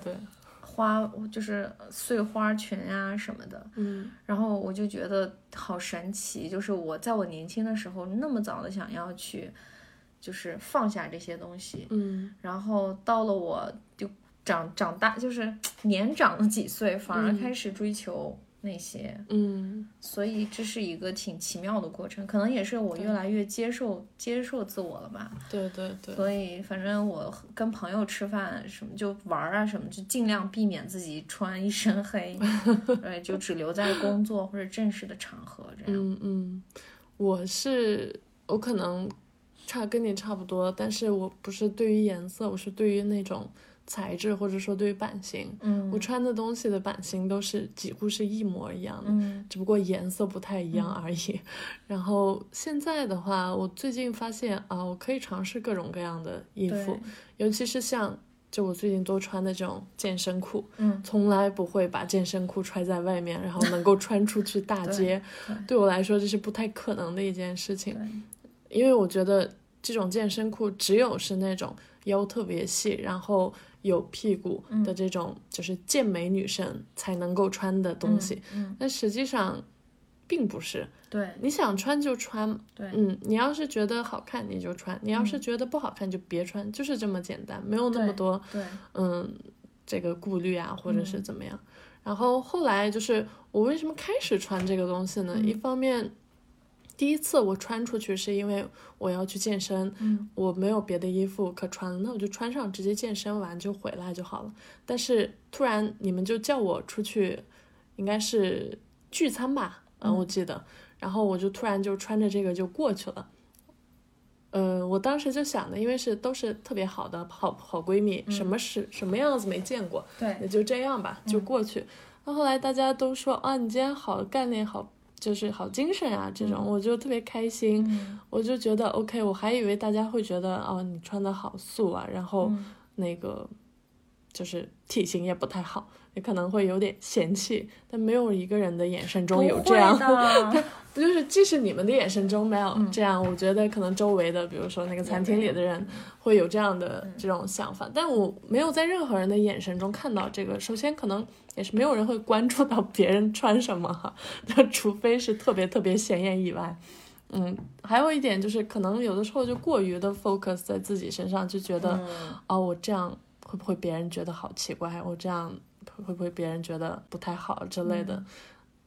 花，就是碎花裙啊什么的。嗯然后我就觉得好神奇，就是我在我年轻的时候那么早的想要去，就是放下这些东西，嗯然后到了我就长长大，就是 年长了几岁，反而嗯开始追求那些，嗯。所以这是一个挺奇妙的过程，可能也是我越来越接受接受自我了吧。对对对，所以反正我跟朋友吃饭什么就玩儿啊什么，就尽量避免自己穿一身黑，对，就只留在工作或者正式的场合这样。嗯嗯，我是我可能差跟你差不多，但是我不是对于颜色，我是对于那种材质或者说对于版型，嗯。我穿的东西的版型都是几乎是一模一样的，嗯。只不过颜色不太一样而已。然后现在的话，我最近发现啊，我可以尝试各种各样的衣服，尤其是像就我最近多穿的这种健身裤，嗯。从来不会把健身裤揣在外面，然后能够 穿出去大街。对。对我来说，这是不太可能的一件事情，因为我觉得这种健身裤只有是那种腰特别细，然后有屁股的这种就是健美女生才能够穿的东西。嗯但实际上并不是，对。你想穿就穿，对。嗯，你要是觉得好看你就穿，你要是觉得不好看就别穿，就是这么简单，没有那么多对。嗯这个顾虑啊，或者是嗯。怎么样。然后后来就是我为什么开始穿这个东西呢？嗯。一方面，第一次我穿出去是因为我要去健身，嗯我没有别的衣服可穿了，那我就穿上，直接健身完就回来就好了。但是突然你们就叫我出去，应该是聚餐吧，嗯，我记得，然后我就突然就穿着这个就过去了。呃，我当时就想的，因为是都是特别好的好好闺蜜，什么是什么样子没见过，对也就这样吧，就过去。那、后来大家都说啊，你今天好干练，好就是好精神啊，这种、我就特别开心，嗯我就觉得 OK。我还以为大家会觉得哦，你穿的好素啊，然后嗯那个就是体型也不太好，也可能会有点嫌弃，但没有一个人的眼神中有这样。不就是即使你们的眼神中没有嗯这样，我觉得可能周围的，比如说那个餐厅里的人会有这样的这种想法，但我没有在任何人的眼神中看到这个。首先，可能也是没有人会关注到别人穿什么哈，那除非是特别特别显眼以外。嗯，还有一点就是，可能有的时候就过于的 focus 在自己身上，就觉得、嗯哦，我这样会不会别人觉得好奇怪？我这样会不会别人觉得不太好之类的？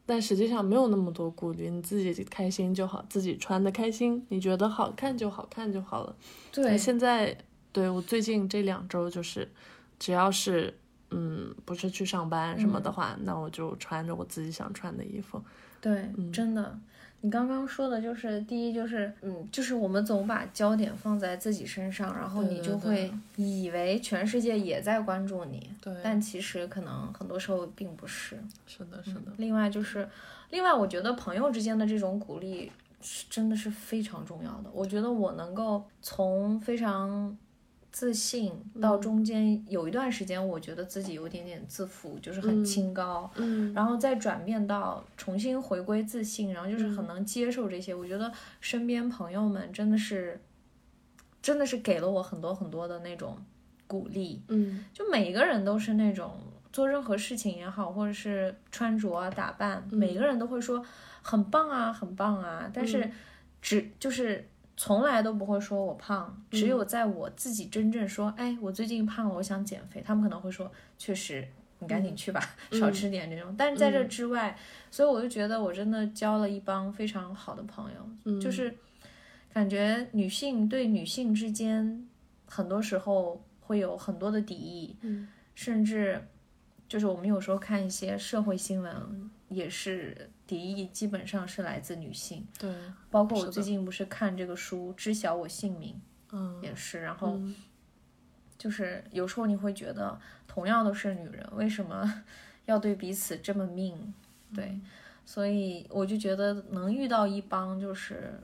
但实际上没有那么多顾虑，你自己开心就好，自己穿的开心，你觉得好看就好看就好了。对，现在对我最近这两周就是，只要是嗯不是去上班什么的话，那我就穿着我自己想穿的衣服。对，真的，你刚刚说的就是第一就是，嗯，就是我们总把焦点放在自己身上，然后你就会以为全世界也在关注你，对但其实可能很多时候并不是。是的，是的，另外就是，另外我觉得朋友之间的这种鼓励是真的是非常重要的。我觉得我能够从非常自信，到中间有一段时间，我觉得自己有点点自负，就是很清高，嗯然后再转变到重新回归自信，然后就是很能接受这些。我觉得身边朋友们真的是，真的是给了我很多很多的那种鼓励。嗯就每一个人都是那种做任何事情也好，或者是穿着啊打扮，每个人都会说很棒啊，很棒啊。但是只就是从来都不会说我胖，只有在我自己真正说，哎，我最近胖了，我想减肥，他们可能会说，确实。你赶紧去吧，少吃点这种。但是在这之外，所以我就觉得我真的交了一帮非常好的朋友，就是感觉女性对女性之间，很多时候会有很多的敌意，嗯。甚至就是我们有时候看一些社会新闻，也是敌意基本上是来自女性。对，包括我最近不是看这个书《知晓我姓名》嗯也是，然后嗯就是有时候你会觉得，同样都是女人，为什么要对彼此这么命？对，所以我就觉得能遇到一帮就是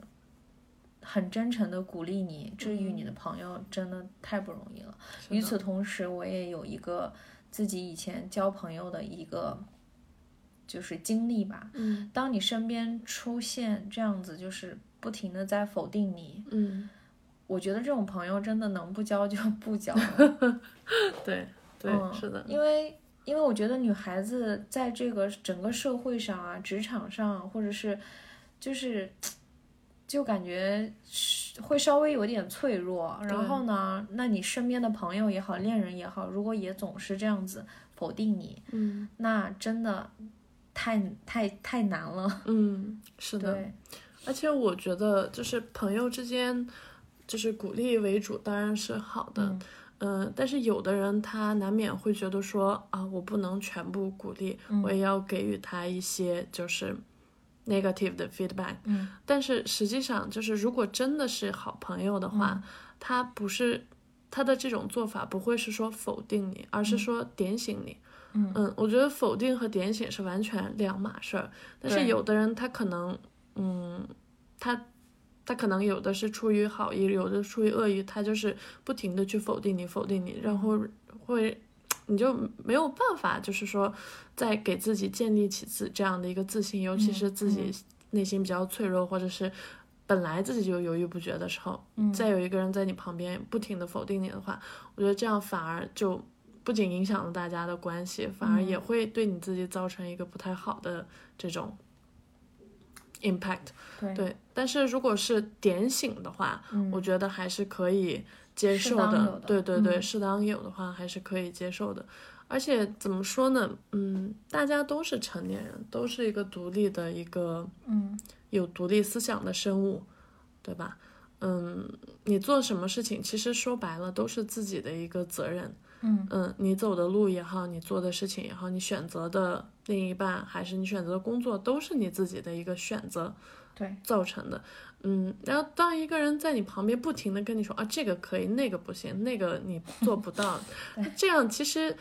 很真诚的鼓励你、治愈你的朋友，真的太不容易了。与此同时，我也有一个自己以前交朋友的一个就是经历吧。嗯当你身边出现这样子，就是不停的在否定你，嗯，我觉得这种朋友真的能不交就不交了。对对，嗯是的，因为因为我觉得女孩子在这个整个社会上啊，职场上，或者是就是就感觉是会稍微有点脆弱。然后呢，那你身边的朋友也好，恋人也好，如果也总是这样子否定你，嗯那真的太太太难了。嗯，是的。对，而且我觉得，就是朋友之间，就是鼓励为主，当然是好的。嗯嗯、但是有的人他难免会觉得说啊，我不能全部鼓励，我也要给予他一些就是 negative 的 feedback。嗯，但是实际上，就是如果真的是好朋友的话，他不是他的这种做法不会是说否定你，而是说点醒你。嗯我觉得否定和点醒是完全两码事儿。但是有的人他可能，嗯，他他可能有的是出于好意，有的出于恶意，他就是不停的去否定你，否定你，然后会。你就没有办法，就是说，再给自己建立起自这样的一个自信，尤其是自己内心比较脆弱，或者是本来自己就犹豫不决的时候，再有一个人在你旁边不停的否定你的话，我觉得这样反而就不仅影响了大家的关系，反而也会对你自己造成一个不太好的这种 impact。对。对，但是如果是点醒的话，我觉得还是可以接受的对对对，嗯适当有的话还是可以接受的。而且怎么说呢？嗯，大家都是成年人，都是一个独立的一个嗯有独立思想的生物，对吧？嗯，你做什么事情，其实说白了都是自己的一个责任。嗯嗯，你走的路也好，你做的事情也好，你选择的另一半还是你选择的工作，都是你自己的一个选择对，造成的。嗯，然后当一个人在你旁边不停的跟你说啊，这个可以，那个不行，那个你做不到，这样其实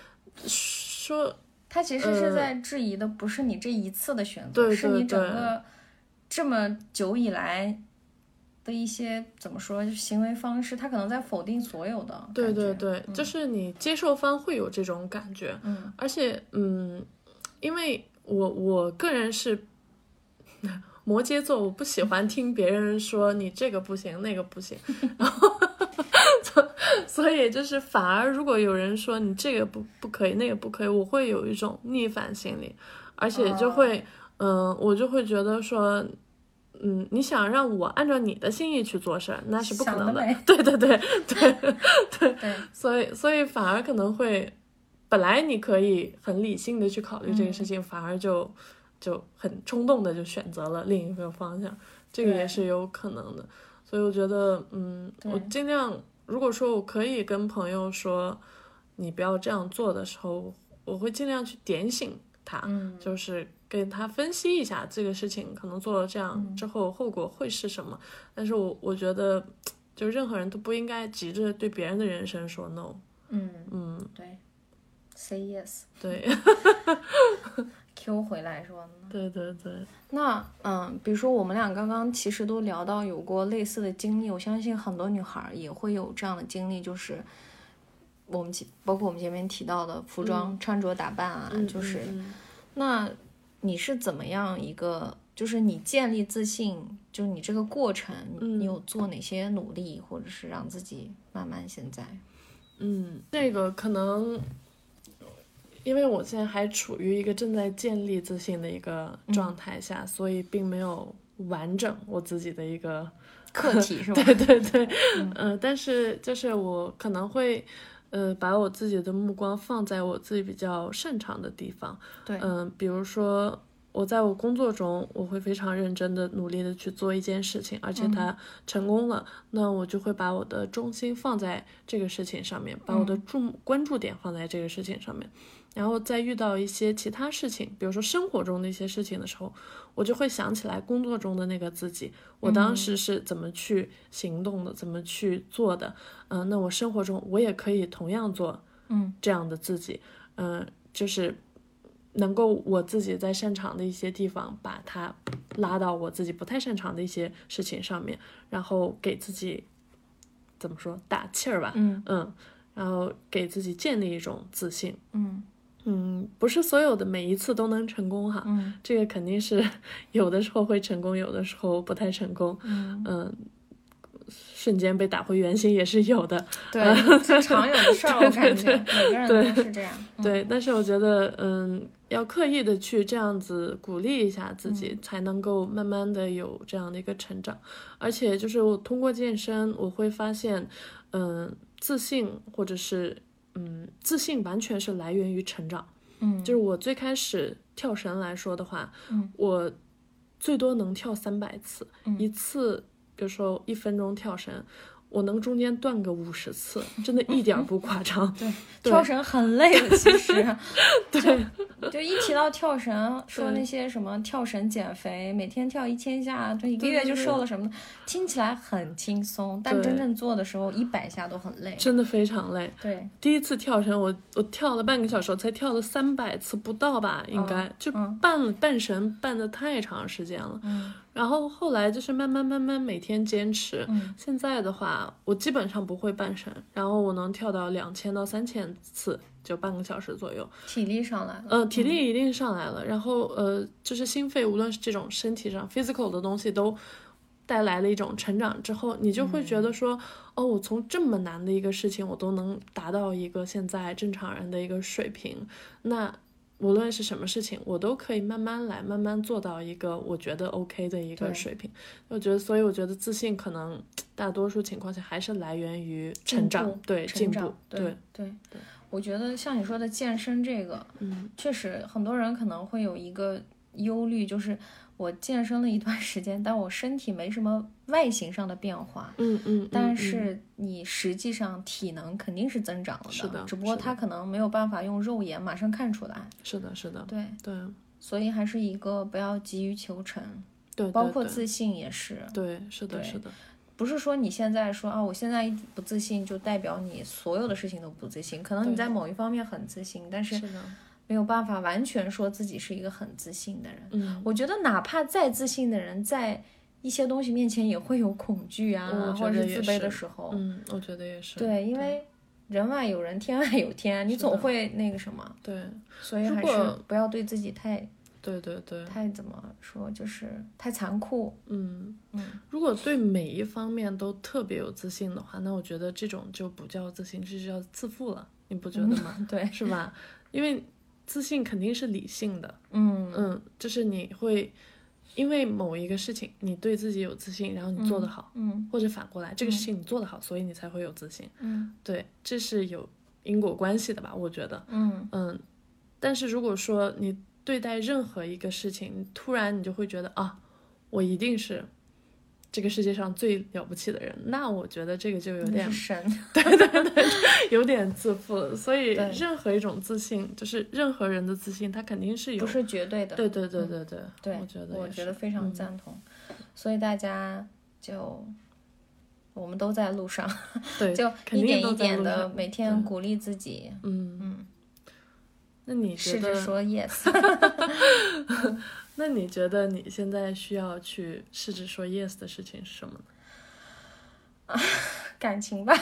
说他其实是在质疑的不是你这一次的选择，是你整个这么久以来的一些怎么说，就行为方式，他可能在否定所有的。对对对，就是你接受方会有这种感觉，嗯。而且嗯，因为我我个人是摩羯座，我不喜欢听别人说你这个不行，那个不行 然后所以就是反而如果有人说你这个不不可以，那个不可以，我会有一种逆反心理，而且就会嗯、我就会觉得说。嗯，你想让我按照你的心意去做事儿，那是不可能的对对对对，对，所以所以反而可能会，本来你可以很理性的去考虑这个事情，反而就就很冲动的就选择了另一个方向，这个也是有可能的。所以我觉得，嗯，我尽量，如果说我可以跟朋友说你不要这样做的时候，我会尽量去点醒他，嗯就是跟他分析一下这个事情可能做了这样之后后果会是什么。但是我我觉得，就任何人都不应该急着对别人的人生说 no。嗯，嗯，对，say yes。对，Q 回来是吧？对对对，那嗯，比如说我们俩刚刚其实都聊到有过类似的经历，我相信很多女孩儿也会有这样的经历，就是我们前包括我们前面提到的服装、穿着打扮啊，嗯就是嗯那你是怎么样一个，就是你建立自信，就是你这个过程，嗯你有做哪些努力，或者是让自己慢慢现在？嗯，这个可能，因为我现在还处于一个正在建立自信的一个状态下，所以并没有完整我自己的一个 课题是吧？对 对对，呃，但是就是我可能会，呃，把我自己的目光放在我自己比较擅长的地方，对嗯、比如说我在我工作中，我会非常认真的、努力的去做一件事情，而且它成功了，那我就会把我的重心放在这个事情上面，把我的注关注点放在这个事情上面。然后在遇到一些其他事情，比如说生活中的一些事情的时候，我就会想起来工作中的那个自己，我当时是怎么去行动的，怎么去做的。嗯、那我生活中我也可以同样做，嗯，这样的自己，嗯、就是能够我自己在擅长的一些地方，把它拉到我自己不太擅长的一些事情上面，然后给自己怎么说打气儿吧，嗯嗯，然后给自己建立一种自信。嗯嗯，不是所有的每一次都能成功哈，嗯这个肯定是 有的时候会成功，有的时候不太成功。嗯，嗯，瞬间被打回原形也是有的。对，这常有的事儿，我感觉每个人都是这样。嗯对，但是我觉得，嗯，要刻意的去这样子鼓励一下自己，才能够慢慢的有这样的一个成长。而且就是我通过健身，我会发现，嗯，自信或者是嗯，自信完全是来源于成长。嗯，就是我最开始跳绳来说的话，嗯。我最多能跳三百次，嗯。一次，比如说一分钟跳绳，我能中间断个五十次，真的一点儿不夸张。对，对跳绳很累的，其实。对，就一提到跳绳，说那些什么跳绳减肥，每天跳一千下，就一个月就瘦了什么的，听起来很轻松，但真正做的时候，一百下都很累。真的非常累。对，第一次跳绳，我我跳了半个小时，我才跳了三百次不到吧，应该、嗯就嗯绊了绊绳绊的太长时间了。嗯然后后来就是慢慢慢慢每天坚持，嗯现在的话，我基本上不会半身，然后我能跳到两千到三千次，就半个小时左右。体力上来了。呃，体力一定上来了，然后呃，就是心肺，无论是这种身体上 physical 的东西，都带来了一种成长之后，你就会觉得说，哦，我从这么难的一个事情，我都能达到一个现在正常人的一个水平，那。无论是什么事情，我都可以慢慢来，慢慢做到一个我觉得 OK 的一个水平。我觉得，所以我觉得自信可能大多数情况下还是来源于成长步，对进步，对对我觉得像你说的健身这个，嗯，确实很多人可能会有一个忧虑，就是我健身了一段时间，但我身体没什么外形上的变化。嗯嗯，但嗯是你实际上体能肯定是增长了是的只不过是的它可能没有办法用肉眼马上看出来。是的，是的，对，对所以还是一个不要急于求成，对，包括自信也是。对，是的，是的，不是说你现在说啊，我现在不自信，就代表你所有的事情都不自信。可能你在某一方面很自信，但是是的，没有办法完全说自己是一个很自信的人。嗯，我觉得哪怕再自信的人，在一些东西面前也会有恐惧啊，或者是自卑的时候。嗯，我觉得也是，对，因为人外有人，天外有天，你总会那个什么，对，所以还是不要对自己太对对对，太怎么说，就是太残酷。嗯。嗯，如果对每一方面都特别有自信的话，那我觉得这种就不叫自信，这就叫自负了，你不觉得吗？对，是吧？因为自信肯定是理性的，嗯嗯，就是你会因为某一个事情，你对自己有自信，然后你做得好，嗯或者反过来，这个事情你做得好，所以你才会有自信。嗯对，这是有因果关系的吧？我觉得，嗯嗯，但是如果说你对待任何一个事情，你突然你就会觉得啊，我一定是这个世界上最了不起的人，那我觉得这个就有点神，对对对。有点自负了。所以任何一种自信，就是任何人的自信，他肯定是有不是绝对的。对对对对对，对，我觉得我觉得非常嗯赞同。所以大家就我们都在路上，对，就肯一点一点的每天鼓励自己。嗯嗯，那你？试着说 yes。那你觉得你现在需要去试着说 yes 的事情是什么呢？感情吧，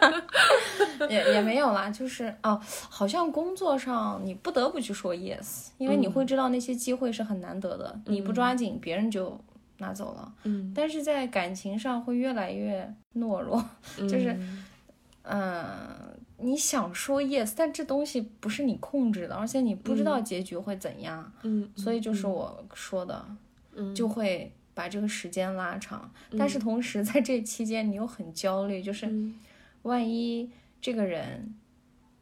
也也没有啦，就是哦，好像工作上你不得不去说 yes，因为你会知道那些机会是很难得的，你不抓紧，别人就拿走了。嗯，但是在感情上会越来越懦弱，就是，嗯、你想说 yes，但这东西不是你控制的，而且你不知道结局会怎样，嗯，所以就是我说的，嗯。就会把这个时间拉长。但是同时在这期间，你又很焦虑，就是嗯。万一这个人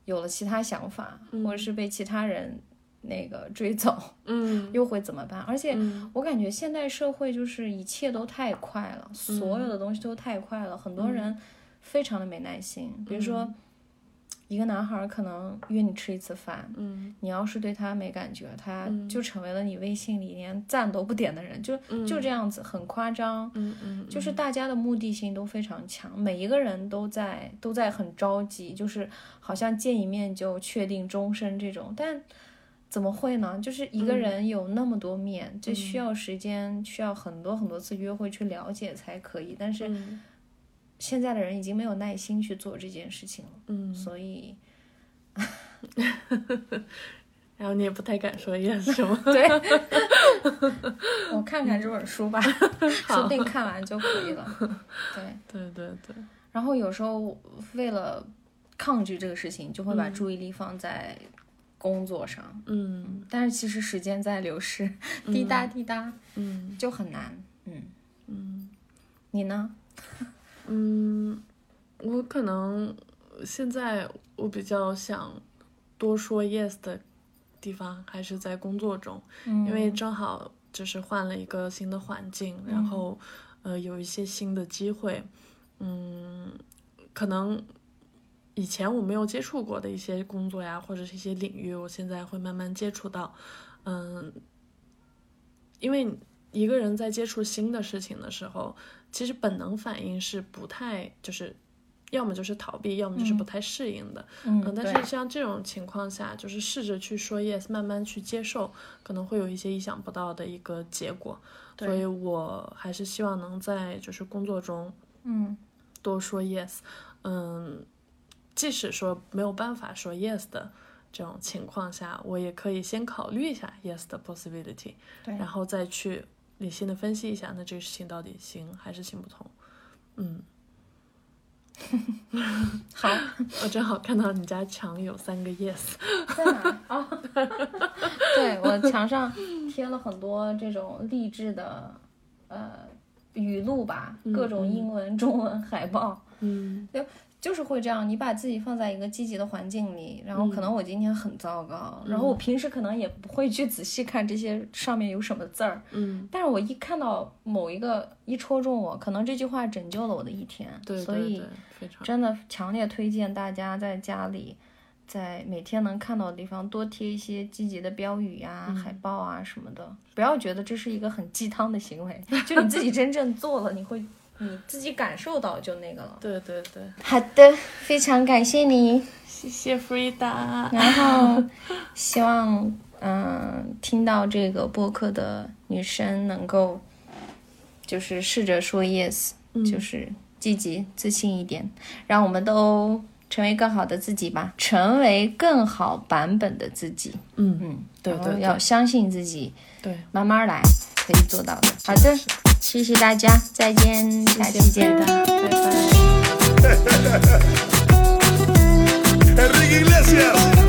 有了其他想法，或者是被其他人那个追走，嗯又会怎么办？而且嗯。我感觉现代社会就是一切都太快了，所有的东西都太快了，很多人非常的没耐心。比如说，一个男孩儿可能约你吃一次饭，嗯。你要是对他没感觉，他就成为了你微信里连赞都不点的人，就就这样子，很夸张。嗯嗯，就是大家的目的性都非常强，每一个人都在都在很着急，就是好像见一面就确定终身这种，但怎么会呢？就是一个人有那么多面，这需要时间，需要很多很多次约会去了解才可以。但是嗯现在的人已经没有耐心去做这件事情了，嗯，所以 然后你也不太敢说 yes 是吗？对，我看看这本书吧，说不定看完就可以了。对。对对对，然后有时候为了抗拒这个事情，就会把注意力放在工作上，嗯但是其实时间在流逝，滴答滴答，嗯就很难。嗯，嗯你呢？嗯，我可能现在我比较想多说 yes 的地方还是在工作中，嗯。因为正好就是换了一个新的环境，然后呃有一些新的机会，嗯，可能以前我没有接触过的一些工作呀，或者是一些领域，我现在会慢慢接触到，嗯，因为一个人在接触新的事情的时候，其实本能反应是不太就是。要么就是逃避，要么就是不太适应的。嗯嗯，但是像这种情况下，就是试着去说 yes，慢慢去接受，可能会有一些意想不到的一个结果。所以我还是希望能在就是工作中嗯多说 yes。嗯，即使说没有办法说 yes 的这种情况下，我也可以先考虑一下 yes 的 possibility，对然后再去理性的分析一下，那这个事情到底行还是行不通。嗯，好，我正好看到你家墙有三个 yes。在哪儿？哦，对我墙上贴了很多这种励志的呃语录吧，各种英文、中文海报。嗯就是会这样，你把自己放在一个积极的环境里，然后可能我今天很糟糕，然后我平时可能也不会去仔细看这些上面有什么字儿，嗯，但是我一看到某一个一戳中我，可能这句话拯救了我的一天，对所以真的强烈推荐大家在家里，在每天能看到的地方多贴一些积极的标语呀、海报啊什么的，不要觉得这是一个很鸡汤的行为，就你自己真正做了，你会你自己感受到就那个了。对对对，好的，非常感谢你。谢谢 Frida。然后希望嗯、听到这个播客的女生能够就是试着说 yes，、就是积极自信一点，让我们都成为更好的自己吧，成为更好版本的自己。嗯嗯，对对对要相信自己，对，慢慢来，可以做到的。好的，谢谢大家，再见，下期见。拜拜。